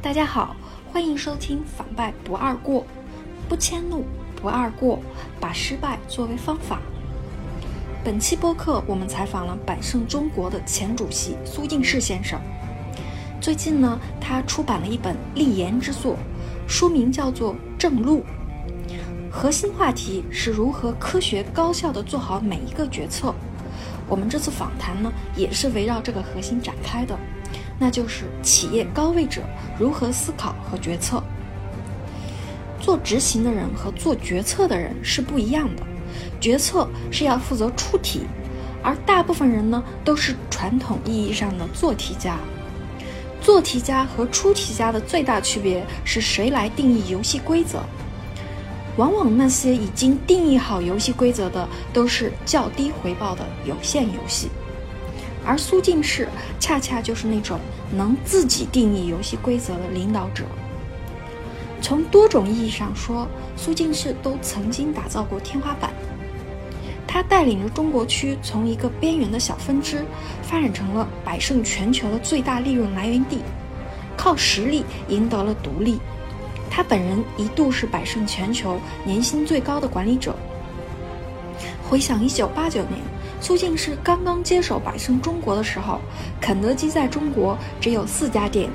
大家好，欢迎收听反败不二过，不迁怒，不二过，把失败作为方法。本期播客我们采访了百胜中国的前主席苏进士先生。最近呢，他出版了一本立言之作，书名叫做《正路》，核心话题是如何科学高效地做好每一个决策。我们这次访谈呢，也是围绕这个核心展开的。那就是企业高位者如何思考和决策。做执行的人和做决策的人是不一样的，决策是要负责出题，而大部分人呢都是传统意义上的做题家。做题家和出题家的最大区别是谁来定义游戏规则。往往那些已经定义好游戏规则的都是较低回报的有限游戏。而苏进士恰恰就是那种能自己定义游戏规则的领导者。从多种意义上说，苏进士都曾经打造过天花板。他带领着中国区从一个边缘的小分支，发展成了百胜全球的最大利润来源地，靠实力赢得了独立。他本人一度是百胜全球年薪最高的管理者。回想一九八九年。苏进士刚刚接手百胜中国的时候，肯德基在中国只有四家店。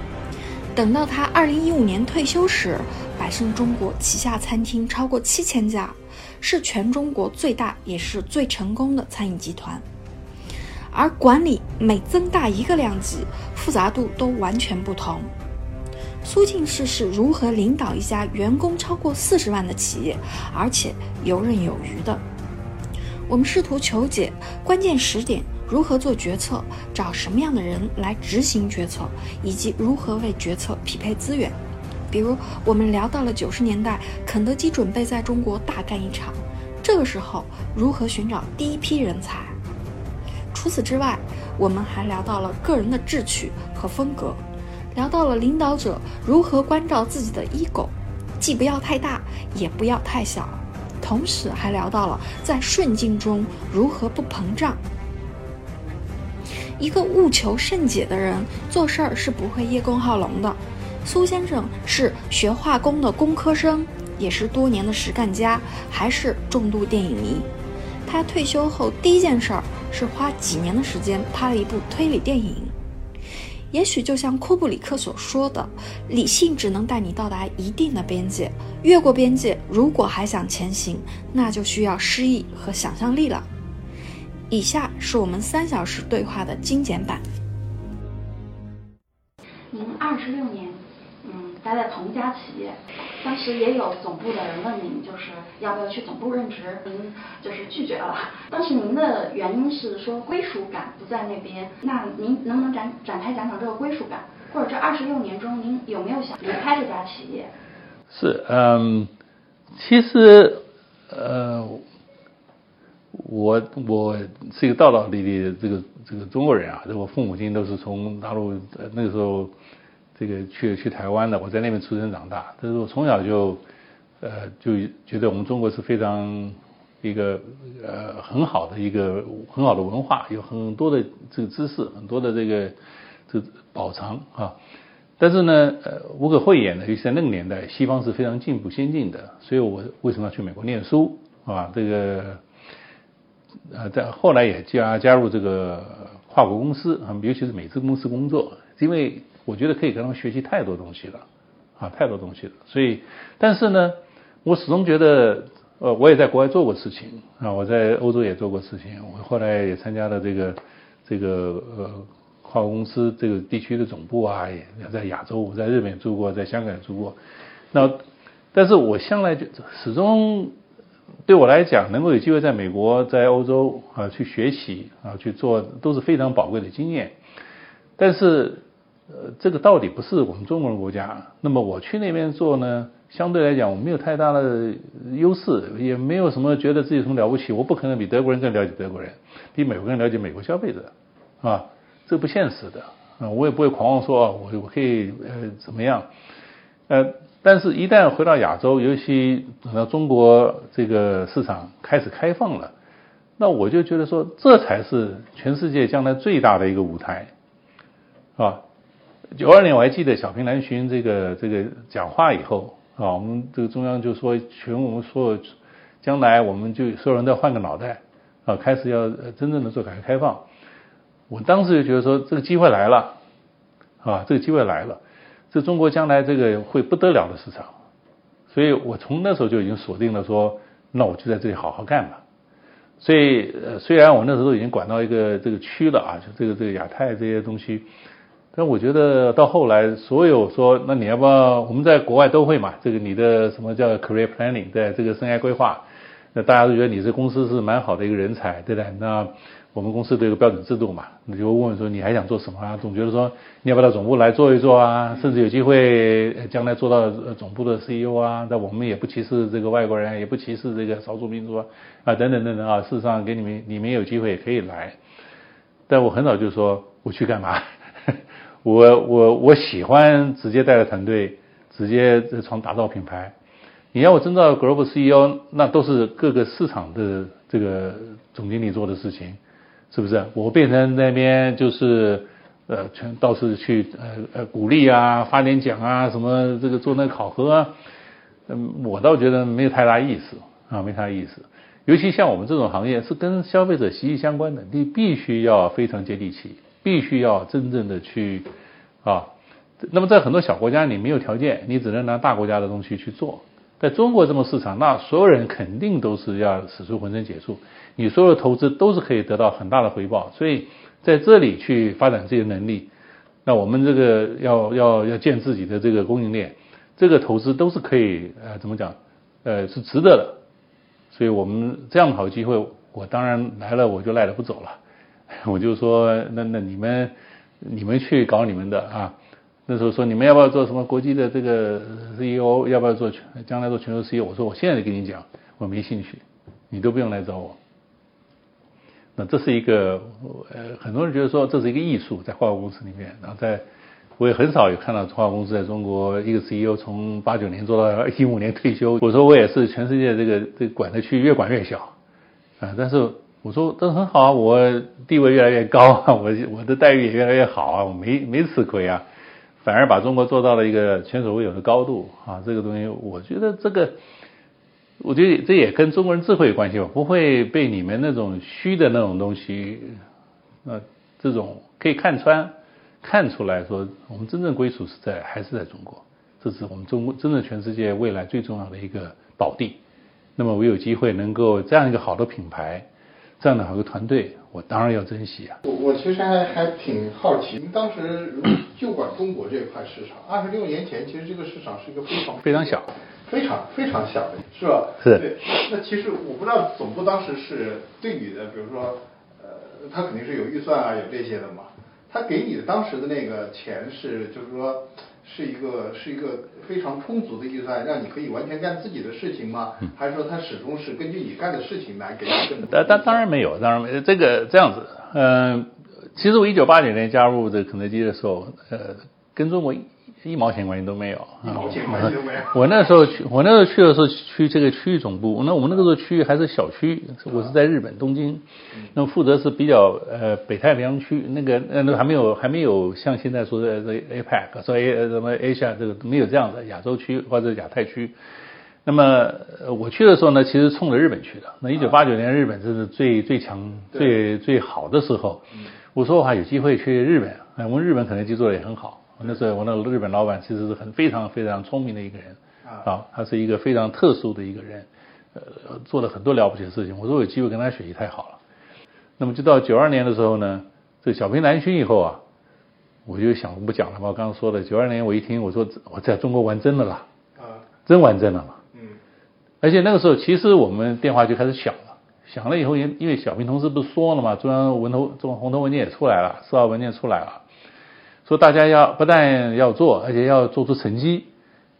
等到他二零一五年退休时，百胜中国旗下餐厅超过七千家，是全中国最大也是最成功的餐饮集团。而管理每增大一个量级，复杂度都完全不同。苏进士是如何领导一家员工超过四十万的企业，而且游刃有余的？我们试图求解关键时点如何做决策，找什么样的人来执行决策，以及如何为决策匹配资源。比如，我们聊到了九十年代，肯德基准备在中国大干一场，这个时候如何寻找第一批人才。除此之外，我们还聊到了个人的志趣和风格，聊到了领导者如何关照自己的 ego，既不要太大，也不要太小。同时还聊到了在顺境中如何不膨胀。一个务求甚解的人做事儿是不会叶公好龙的。苏先生是学化工的工科生，也是多年的实干家，还是重度电影迷。他退休后第一件事儿是花几年的时间拍了一部推理电影。也许就像库布里克所说的，理性只能带你到达一定的边界，越过边界，如果还想前行，那就需要诗意和想象力了。以下是我们三小时对话的精简版。您二十六年。嗯待在同一家企业，当时也有总部的人问您，就是要不要去总部任职，您就是拒绝了。当时您的原因是说归属感不在那边，那您能不能展展开讲讲这个归属感，或者这二十六年中您有没有想离开这家企业？是，嗯，其实，呃，我我是一个道道地地的这个这个中国人啊，我父母亲都是从大陆那个时候。这个去去台湾的，我在那边出生长大。但是我从小就，呃，就觉得我们中国是非常一个呃很好的一个很好的文化，有很多的这个知识，很多的这个这宝藏啊。但是呢，呃，无可讳言的，尤其在那个年代，西方是非常进步先进的。所以我为什么要去美国念书啊？这个呃，在后来也加加入这个跨国公司啊，尤其是美资公司工作，因为。我觉得可以跟他们学习太多东西了，啊，太多东西了。所以，但是呢，我始终觉得，呃，我也在国外做过事情啊，我在欧洲也做过事情。我后来也参加了这个这个呃跨国公司这个地区的总部啊，也在亚洲，我在日本住过，在香港住过。那，但是我向来就始终对我来讲，能够有机会在美国、在欧洲啊去学习啊去做，都是非常宝贵的经验。但是。呃，这个到底不是我们中国人国家。那么我去那边做呢，相对来讲我没有太大的优势，也没有什么觉得自己什么了不起。我不可能比德国人更了解德国人，比美国人了解美国消费者，啊，这不现实的。啊，我也不会狂妄说啊我我可以呃怎么样。呃，但是一旦回到亚洲，尤其等到中国这个市场开始开放了，那我就觉得说，这才是全世界将来最大的一个舞台，啊。九二年我还记得小平南巡这个这个讲话以后啊，我们这个中央就说，全我们所有将来我们就所有人都要换个脑袋啊，开始要真正的做改革开放。我当时就觉得说，这个机会来了啊，这个机会来了，这中国将来这个会不得了的市场。所以我从那时候就已经锁定了说，那我就在这里好好干吧。所以呃，虽然我那时候已经管到一个这个区了啊，就这个这个亚太这些东西。但我觉得到后来，所有说，那你要不要？我们在国外都会嘛，这个你的什么叫 career planning，对，这个生涯规划，那大家都觉得你这公司是蛮好的一个人才，对不对？那我们公司都有个标准制度嘛，你就问说你还想做什么啊？总觉得说你要不要到总部来做一做啊？甚至有机会将来做到总部的 CEO 啊？那我们也不歧视这个外国人，也不歧视这个少数民族啊，啊等等等等啊，事实上给你们你们有机会也可以来，但我很早就说我去干嘛？我我我喜欢直接带着团队，直接从打造品牌。你要我真到 global CEO，那都是各个市场的这个总经理做的事情，是不是？我变成那边就是呃，全倒是去呃呃鼓励啊，发点奖啊，什么这个做那个考核啊，嗯，我倒觉得没有太大意思啊，没太大意思。尤其像我们这种行业是跟消费者息息相关的，你必须要非常接地气。必须要真正的去啊，那么在很多小国家你没有条件，你只能拿大国家的东西去做。在中国这么市场，那所有人肯定都是要使出浑身解数，你所有的投资都是可以得到很大的回报。所以在这里去发展这些能力，那我们这个要要要建自己的这个供应链，这个投资都是可以呃怎么讲呃是值得的。所以我们这样的好机会，我当然来了，我就赖着不走了。我就说，那那你们你们去搞你们的啊。那时候说你们要不要做什么国际的这个 CEO，要不要做全将来做全球 CEO？我说我现在就跟你讲，我没兴趣，你都不用来找我。那这是一个呃，很多人觉得说这是一个艺术，在化工公司里面，然后在我也很少有看到化工公司在中国一个 CEO 从八九年做到一五年退休。我说我也是全世界这个这管的区域越管越小啊，但是。我说这很好啊，我地位越来越高啊，我我的待遇也越来越好啊，我没没吃亏啊，反而把中国做到了一个前所未有的高度啊，这个东西我觉得这个，我觉得这也跟中国人智慧有关系吧，不会被你们那种虚的那种东西，呃，这种可以看穿，看出来说我们真正归属是在还是在中国，这是我们中国真正全世界未来最重要的一个宝地。那么我有机会能够这样一个好的品牌。这样的好个团队，我当然要珍惜啊！我我其实还还挺好奇，您当时就管中国这块市场，二十六年前其实这个市场是一个非常非常小、非常非常小的，是吧？是。对。那其实我不知道总部当时是对你的，比如说，呃，他肯定是有预算啊，有这些的嘛。他给你的当时的那个钱是，就是说。是一个是一个非常充足的预算，让你可以完全干自己的事情吗？还是说他始终是根据你干的事情来给你更多？当当当然没有，当然没这个这样子。嗯，其实我一九八九年加入这肯德基的时候，呃，跟中国。一毛钱关系都没有，一毛钱关系都没有。我那时候去，我那时候去的时候去这个区域总部，那我们那个时候区域还是小区，我是在日本东京，那么负责是比较呃北太平洋区，那个呃那还没有还没有像现在说的这 APEC 说 A 什么 Asia 这个没有这样的亚洲区或者亚太区。那么我去的时候呢，其实冲着日本去的。那一九八九年日本这是最最强最最好的时候，我说的话有机会去日本，我们日本肯德基做的也很好。那时候我那个日本老板其实是很非常非常聪明的一个人啊，他是一个非常特殊的一个人，呃，做了很多了不起的事情。我说有机会跟他学习太好了。那么就到九二年的时候呢，这小平南巡以后啊，我就想不讲了嘛。我刚刚说的九二年，我一听我说我在中国玩真的了，啊，真玩真的了。嗯。而且那个时候其实我们电话就开始响了，响了以后因因为小平同志不是说了嘛，中央文头中红头文件也出来了，四号文件出来了。说大家要不但要做，而且要做出成绩，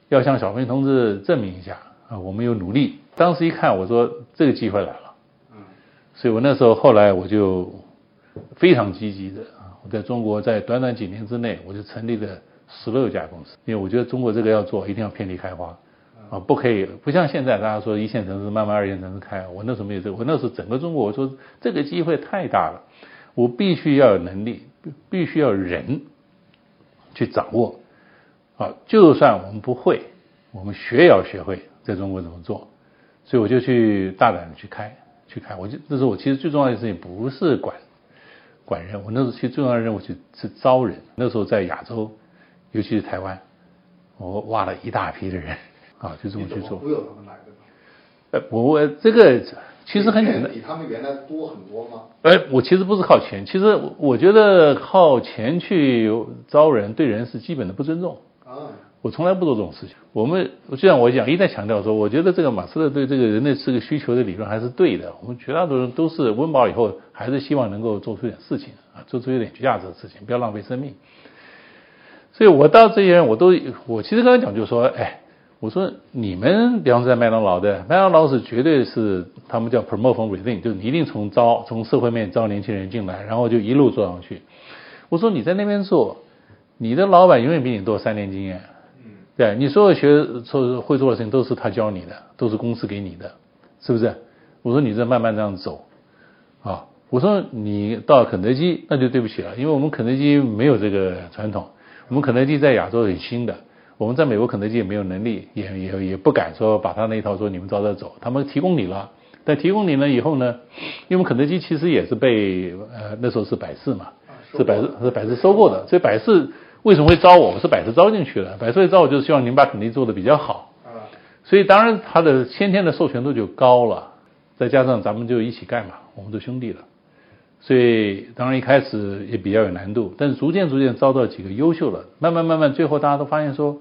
要向小平同志证明一下啊，我们有努力。当时一看，我说这个机会来了，嗯，所以我那时候后来我就非常积极的啊，我在中国在短短几年之内，我就成立了十六家公司，因为我觉得中国这个要做，一定要遍地开花。啊，不可以不像现在大家说一线城市慢慢二线城市开，我那时候没有这个，我那时候整个中国，我说这个机会太大了，我必须要有能力，必须要人。去掌握。啊，就算我们不会，我们学也要学会在中国怎么做。所以我就去大胆的去开，去开。我就那时候我其实最重要的事情不是管管人，我那时候其实最重要的任务是是招人。那时候在亚洲，尤其是台湾，我挖了一大批的人啊，就这么去做。忽悠他们来的。呃，我我这个其实很简单。比他们原来多很多吗？哎，我其实不是靠钱，其实我觉得靠钱去招人，对人是基本的不尊重。啊我从来不做这种事情。我们就像我讲，一再强调说，我觉得这个马斯克对这个人类是个需求的理论还是对的。我们绝大多数人都是温饱以后，还是希望能够做出点事情啊，做出有点价值的事情，不要浪费生命。所以我到这些人，我都我其实刚才讲就是说，哎，我说你们比方说在麦当劳的，麦当劳是绝对是他们叫 promote from within，就是你一定从招从社会面招年轻人进来，然后就一路做上去。我说你在那边做，你的老板永远比你多三年经验。对，你所有学做会做的事情都是他教你的，都是公司给你的，是不是？我说你这慢慢这样走，啊，我说你到肯德基那就对不起了，因为我们肯德基没有这个传统，我们肯德基在亚洲很新的，我们在美国肯德基也没有能力，也也也不敢说把他那一套说你们照着走，他们提供你了，但提供你了以后呢，因为肯德基其实也是被呃那时候是百事嘛，是百事是百事收购的，所以百事。为什么会招我？我是百事招进去的，百事会招我就是希望你们把肯德基做的比较好。所以当然他的先天的授权度就高了，再加上咱们就一起干嘛，我们都兄弟了。所以当然一开始也比较有难度，但是逐渐逐渐招到几个优秀的，慢慢慢慢，最后大家都发现说，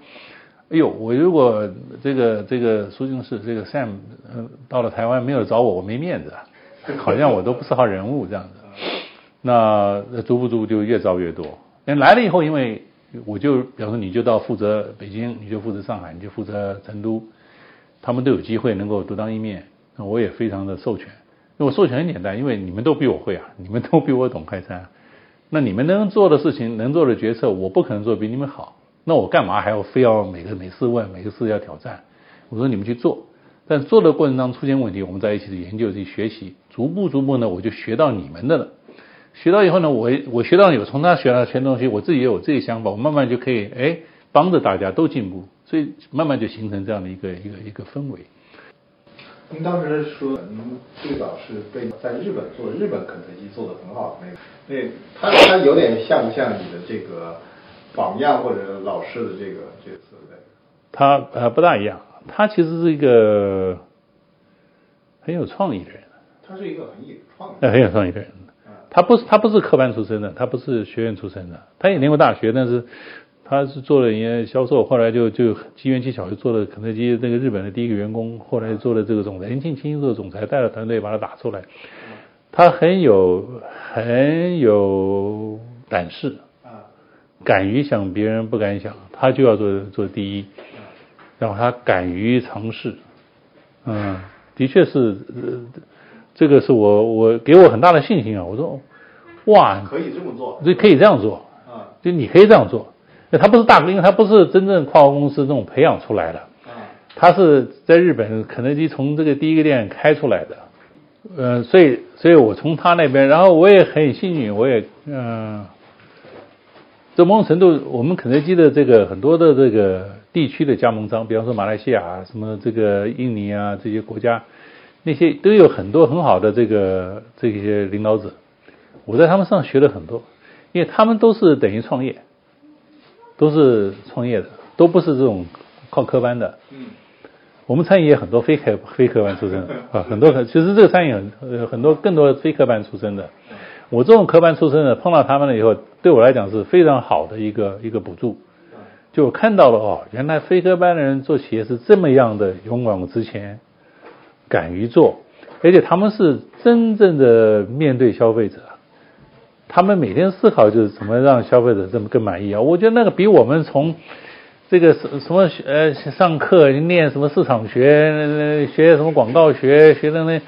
哎呦，我如果这个这个苏静士这个 Sam 呃到了台湾没有找我，我没面子，好像我都不是号人物这样子。那逐步逐步就越招越多，人来了以后，因为我就比方说，你就到负责北京，你就负责上海，你就负责成都，他们都有机会能够独当一面。那我也非常的授权，我授权很简单，因为你们都比我会啊，你们都比我懂快餐，那你们能做的事情，能做的决策，我不可能做比你们好。那我干嘛还要非要每个每次问，每个事要挑战？我说你们去做，但做的过程当中出现问题，我们在一起研究、去学习，逐步逐步呢，我就学到你们的了。学到以后呢，我我学到有从他学到全东西，我自己也有这个想法，我慢慢就可以哎帮着大家都进步，所以慢慢就形成这样的一个一个一个氛围。您当时说您最早是被在日本做日本肯德基做的很好的那个，那他他有点像不像你的这个榜样或者老师的这个角色的？他呃不大一样，他其实是一个很有创意的人。他是一个很有创意。很有创意的人。他不是他不是科班出身的，他不是学院出身的，他也念过大学，但是他是做了一些销售，后来就就机缘技巧就做了肯德基那个日本的第一个员工，后来做了这个总裁，年轻轻做总裁，带着团队把他打出来。他很有很有胆识，敢于想别人不敢想，他就要做做第一，然后他敢于尝试，嗯，的确是。这个是我我给我很大的信心啊！我说，哇，可以这么做，这可以这样做啊！就你可以这样做，他不是大哥，因为他不是真正跨国公司这种培养出来的啊，他是在日本肯德基从这个第一个店开出来的，呃，所以所以我从他那边，然后我也很幸运，我也嗯，在某种程度，我们肯德基的这个很多的这个地区的加盟商，比方说马来西亚、什么这个印尼啊这些国家。那些都有很多很好的这个这些领导者，我在他们身上学了很多，因为他们都是等于创业，都是创业的，都不是这种靠科班的。嗯，我们餐饮业很多非科非科班出身 啊，很多其实这个餐饮很很多更多非科班出身的。我这种科班出身的碰到他们了以后，对我来讲是非常好的一个一个补助，就看到了哦，原来非科班的人做企业是这么样的勇往直前。敢于做，而且他们是真正的面对消费者，他们每天思考就是怎么让消费者这么更满意啊！我觉得那个比我们从这个什什么呃上课念什么市场学、学什么广告学、学的那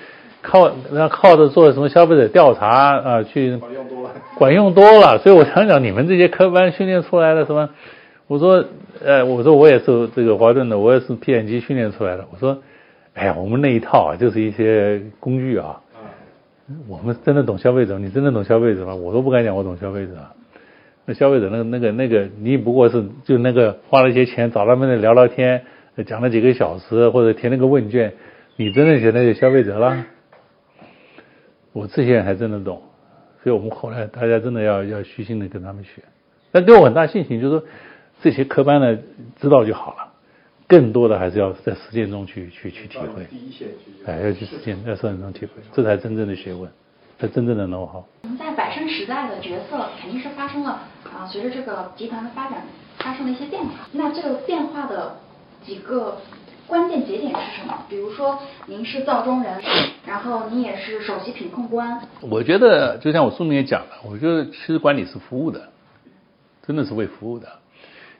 靠那靠着做什么消费者调查啊去管用多了，管用多了。所以我想讲你们这些科班训练出来的什么，我说呃我说我也是这个华顿的，我也是 P N G 训练出来的，我说。哎呀，我们那一套啊，就是一些工具啊。我们真的懂消费者，你真的懂消费者吗？我都不敢讲我懂消费者。那消费者那个那个那个，你不过是就那个花了一些钱找他们聊聊天，讲了几个小时或者填了个问卷，你真的觉得有消费者了？我这些人还真的懂，所以我们后来大家真的要要虚心的跟他们学。但给我很大信心，就是说这些科班的知道就好了，更多的还是要在实践中去去去体会。第一线去。哎，要去实践，在实践中体会，这才真正的学问，才真正的 know how。在百胜时代的角色肯定是发生了啊，随着这个集团的发展发生了一些变化。那这个变化的几个关键节点是什么？比如说您是造中人，然后您也是首席品控官。我觉得就像我书里面也讲了，我觉得其实管理是服务的。真的是为服务的，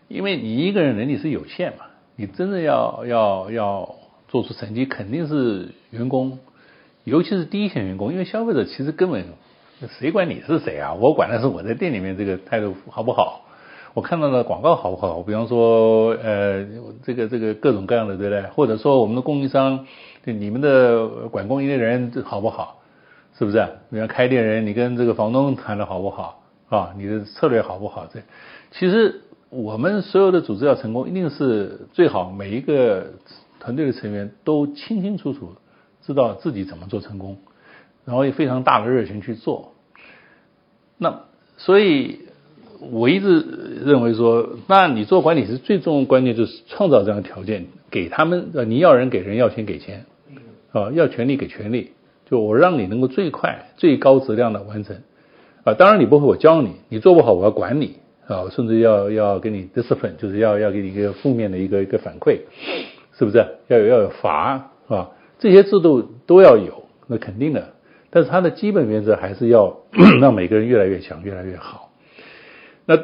因为你一个人能力是有限嘛，你真的要要要做出成绩，肯定是员工，尤其是第一线员工，因为消费者其实根本谁管你是谁啊？我管的是我在店里面这个态度好不好，我看到的广告好不好？比方说呃这个这个各种各样的对不对？或者说我们的供应商，对你们的管供应的人好不好？是不是？你要开店人，你跟这个房东谈的好不好？啊，你的策略好不好？这其实我们所有的组织要成功，一定是最好每一个团队的成员都清清楚楚知道自己怎么做成功，然后有非常大的热情去做。那所以我一直认为说，那你做管理是最重要的关键就是创造这样的条件，给他们呃，你要人给人，要钱给钱，啊，要权利给权利，就我让你能够最快、最高质量的完成。啊，当然你不会，我教你，你做不好我要管你啊，甚至要要给你 discipline，就是要要给你一个负面的一个一个反馈，是不是？要有要有罚啊，这些制度都要有，那肯定的。但是它的基本原则还是要 让每个人越来越强，越来越好。那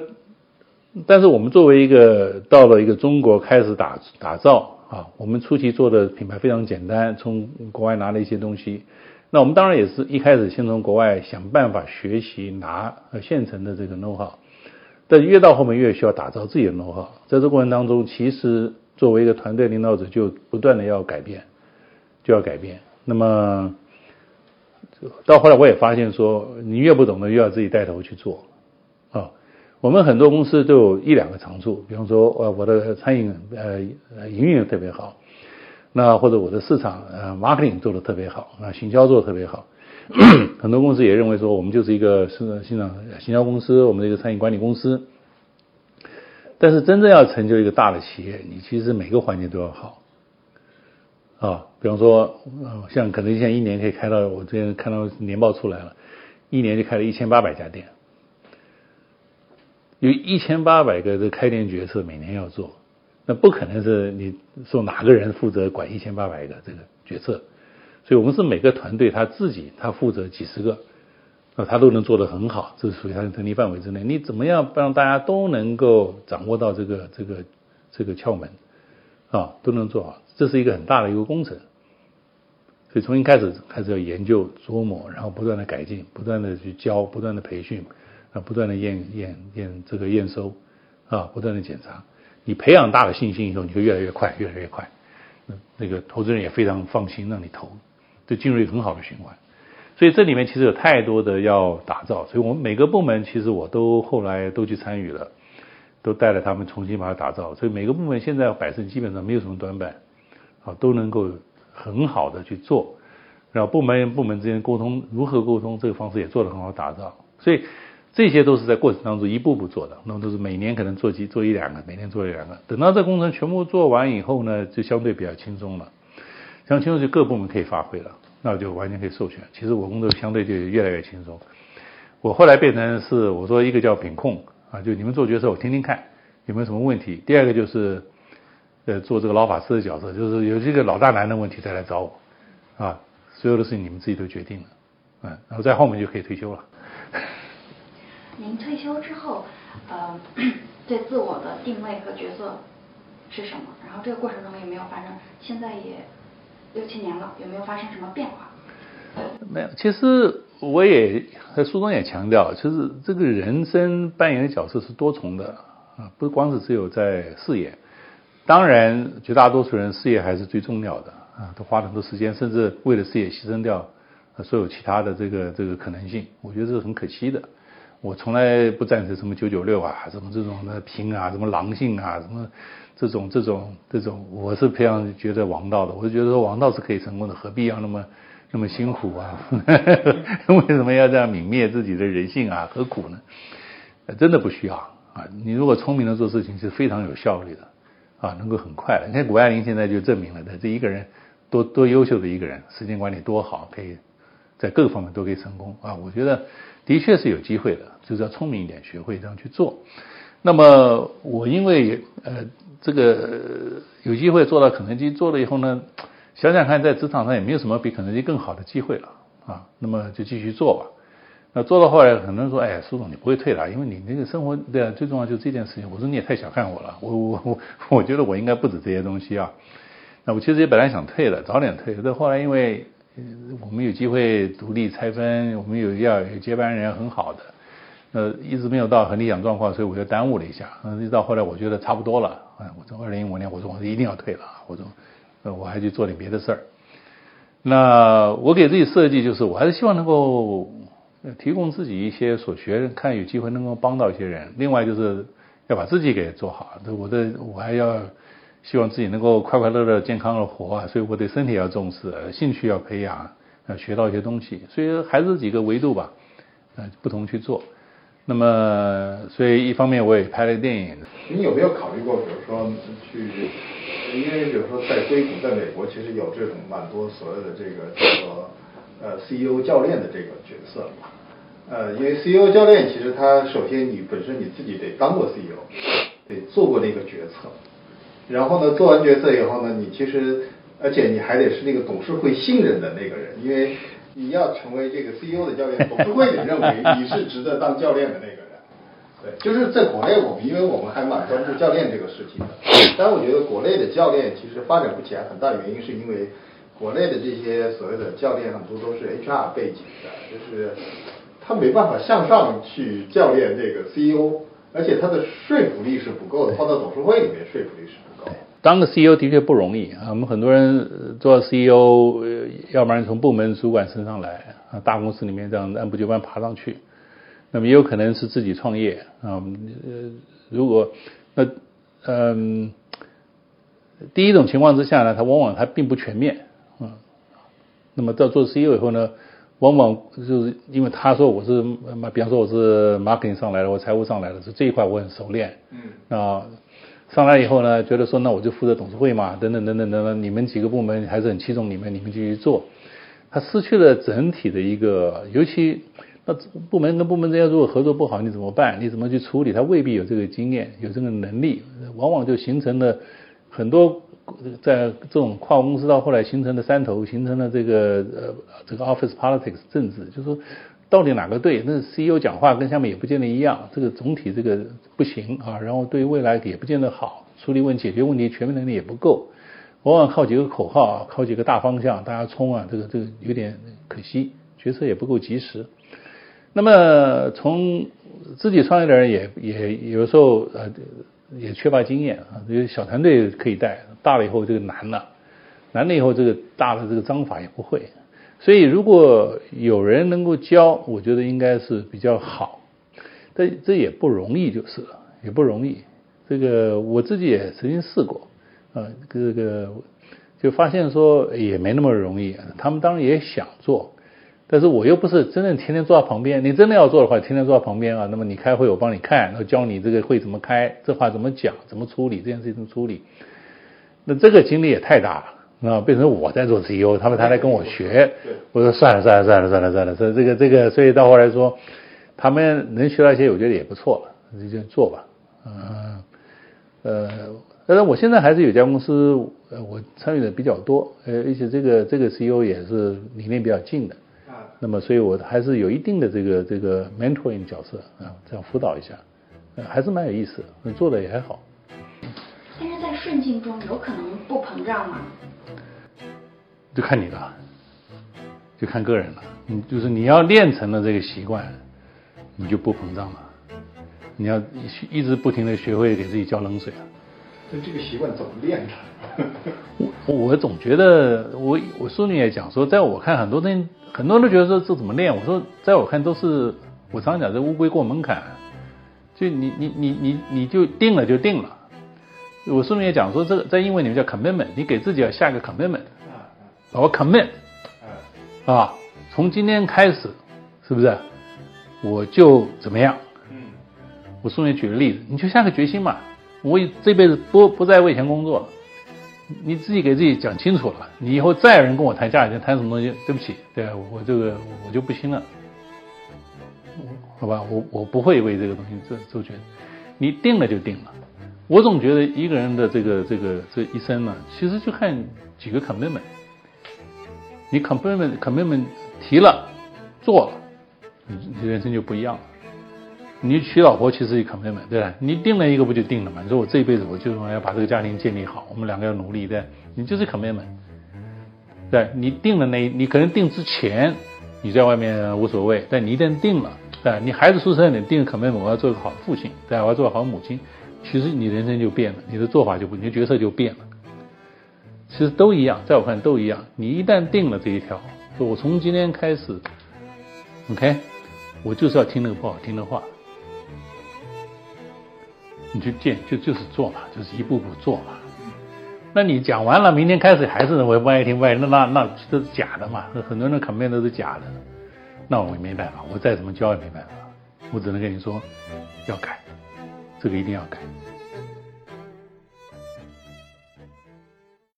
但是我们作为一个到了一个中国开始打打造啊，我们初期做的品牌非常简单，从国外拿了一些东西。那我们当然也是一开始先从国外想办法学习拿现成的这个 know how，但越到后面越需要打造自己的 know how。在这过程当中，其实作为一个团队领导者，就不断的要改变，就要改变。那么到后来我也发现说，你越不懂得，越要自己带头去做啊。我们很多公司都有一两个长处，比方说呃我的餐饮呃营运特别好。那或者我的市场呃 marketing 做的特别好啊，行销做的特别好，很多公司也认为说我们就是一个是市场行销公司，我们的一个餐饮管理公司。但是真正要成就一个大的企业，你其实每个环节都要好啊。比方说，像肯德基现在一年可以开到，我之前看到年报出来了，一年就开了一千八百家店，有一千八百个的开店决策每年要做。那不可能是你说哪个人负责管一千八百个这个决策，所以我们是每个团队他自己他负责几十个，那他都能做得很好，这是属于他的能力范围之内。你怎么样让大家都能够掌握到这个这个这个窍门啊，都能做好，这是一个很大的一个工程。所以从一开始开始要研究琢磨，然后不断的改进，不断的去教，不断的培训啊，不断的验验验这个验收啊，不断的检查。你培养大的信心以后，你会越来越快，越来越快。那个投资人也非常放心让你投，就进入一个很好的循环。所以这里面其实有太多的要打造，所以我们每个部门其实我都后来都去参与了，都带着他们重新把它打造。所以每个部门现在百盛基本上没有什么短板，啊，都能够很好的去做。然后部门部门之间沟通如何沟通，这个方式也做得很好打造。所以。这些都是在过程当中一步步做的，那么都是每年可能做几做一两个，每年做一两个。等到这工程全部做完以后呢，就相对比较轻松了，相轻松就各部门可以发挥了，那我就完全可以授权。其实我工作相对就越来越轻松。我后来变成是我说一个叫品控啊，就你们做决策我听听看有没有什么问题。第二个就是呃做这个老法师的角色，就是有这个老大难的问题再来找我啊，所有的事情你们自己都决定了，嗯，然后在后面就可以退休了。您退休之后，呃，对自我的定位和角色是什么？然后这个过程中有没有发生？现在也六七年了，有没有发生什么变化？没有，其实我也在书中也强调，就是这个人生扮演的角色是多重的啊，不光是只有在事业。当然，绝大多数人事业还是最重要的啊，都花很多时间，甚至为了事业牺牲掉所有其他的这个这个可能性，我觉得这是很可惜的。我从来不赞成什么九九六啊，什么这种的拼啊，什么狼性啊，什么这种这种这种，我是非常觉得王道的。我就觉得说王道是可以成功的，何必要那么那么辛苦啊？为什么要这样泯灭自己的人性啊？何苦呢？真的不需要啊！你如果聪明的做事情，是非常有效率的啊，能够很快的。你看谷爱凌现在就证明了，他这一个人多多优秀的一个人，时间管理多好，可以在各个方面都可以成功啊！我觉得。的确是有机会的，就是要聪明一点，学会这样去做。那么我因为呃这个有机会做到肯德基做了以后呢，想想看在职场上也没有什么比肯德基更好的机会了啊。那么就继续做吧。那做到后来，很多人说：“哎，苏总你不会退了，因为你那个生活对啊，最重要就是这件事情。”我说：“你也太小看我了，我我我我觉得我应该不止这些东西啊。”那我其实也本来想退的，早点退，但后来因为。我们有机会独立拆分，我们有要有接班人很好的，呃，一直没有到很理想状况，所以我就耽误了一下。嗯，一到后来我觉得差不多了，哎，我从二零一五年我说我一定要退了，我说，呃，我还去做点别的事儿。那我给自己设计就是，我还是希望能够提供自己一些所学，看有机会能够帮到一些人。另外就是要把自己给做好，这我的我还要。希望自己能够快快乐乐、健康的活啊，所以我对身体要重视，兴趣要培养，要学到一些东西。所以还是几个维度吧，呃，不同去做。那么，所以一方面我也拍了电影。你有没有考虑过，比如说去，因为比如说在硅谷，在美国，其实有这种蛮多所谓的这个叫做呃 CEO 教练的这个角色？呃，因为 CEO 教练其实他首先你本身你自己得当过 CEO，得做过那个决策。然后呢，做完决策以后呢，你其实，而且你还得是那个董事会信任的那个人，因为你要成为这个 CEO 的教练，董事会也 认为你是值得当教练的那个人。对，就是在国内，我们因为我们还蛮关注教练这个事情的，但我觉得国内的教练其实发展不起来，很大原因是因为国内的这些所谓的教练很多都是 HR 背景的，就是他没办法向上去教练这个 CEO，而且他的说服力是不够的，放到董事会里面说服力是不够。当个 CEO 的确不容易啊！我们很多人做 CEO，要不然从部门主管升上来啊，大公司里面这样按部就班爬上去，那么也有可能是自己创业啊。呃，如果那嗯，第一种情况之下呢，他往往他并不全面啊。那么到做 CEO 以后呢，往往就是因为他说我是，比方说我是 marketing 上来的，我财务上来的，是这一块我很熟练，嗯啊。上来以后呢，觉得说那我就负责董事会嘛，等等等等等等，你们几个部门还是很器重你们，你们继续做。他失去了整体的一个，尤其那部门跟部门之间如果合作不好，你怎么办？你怎么去处理？他未必有这个经验，有这个能力，往往就形成了很多在这种跨国公司到后来形成的山头，形成了这个呃这个 office politics 政治，就是说。到底哪个对？那 CEO 讲话跟下面也不见得一样，这个总体这个不行啊。然后对未来也不见得好，处理问、解决问题全面能力也不够，往往靠几个口号啊，靠几个大方向，大家冲啊，这个这个有点可惜，决策也不够及时。那么从自己创业的人也也有时候呃也缺乏经验啊，这个小团队可以带，大了以后这个难了，难了以后这个大的这个章法也不会。所以，如果有人能够教，我觉得应该是比较好。但这也不容易，就是了，也不容易。这个我自己也曾经试过，啊，这个就发现说也没那么容易。他们当然也想做，但是我又不是真正天天坐在旁边。你真的要做的话，天天坐在旁边啊，那么你开会我帮你看，然后教你这个会怎么开，这话怎么讲，怎么处理，这件事情怎么处理。那这个精力也太大了。啊，变成我在做 CEO，他们他来跟我学，我说算了算了算了算了算了，这这个这个，所以到后来说，他们能学到一些，我觉得也不错了，就做吧，嗯呃，但是我现在还是有家公司，呃，我参与的比较多，呃，而且这个这个 CEO 也是理念比较近的，啊，那么所以我还是有一定的这个这个 mentoring 角色啊，这样辅导一下，还是蛮有意思，做的也还好。但是在顺境中有可能不膨胀吗？就看你了，就看个人了。你就是你要练成了这个习惯，你就不膨胀了。你要一直不停的学会给自己浇冷水啊。那这个习惯怎么练的？我我总觉得，我我书里也讲说，在我看很多人很多人都觉得说这怎么练？我说在我看都是我常讲这乌龟过门槛，就你你你你你就定了就定了。我顺便也讲说，这个在英文里面叫 commitment，你给自己要下个 commitment，我 commit，啊，从今天开始，是不是我就怎么样？嗯，我顺便举个例子，你就下个决心嘛，我这辈子不不再为钱工作了。你自己给自己讲清楚了，你以后再有人跟我谈价钱，谈什么东西，对不起，对我这个我就不行了，好吧，我我不会为这个东西做做决定，你定了就定了。我总觉得一个人的这个这个这一生呢，其实就看几个 commitment，你 commitment commitment 提了做了，你你人生就不一样了。你娶老婆其实也 commitment，对吧？你定了一个不就定了嘛？你说我这一辈子我就是要把这个家庭建立好，我们两个要努力，对你就是 commitment，对你定了那，你可能定之前你在外面无所谓，但你一旦定了，对你孩子出生你定 commitment，我要做个好父亲，对我要做个好母亲，其实你人生就变了，你的做法就不，你的角色就变了。其实都一样，在我看都一样。你一旦定了这一条，说我从今天开始，OK，我就是要听那个不好听的话。你去见就就是做嘛，就是一步步做嘛。那你讲完了，明天开始还是我不爱听不爱，那那那都是假的嘛。很多人肯定都是假的，那我也没办法，我再怎么教也没办法，我只能跟你说要改，这个一定要改。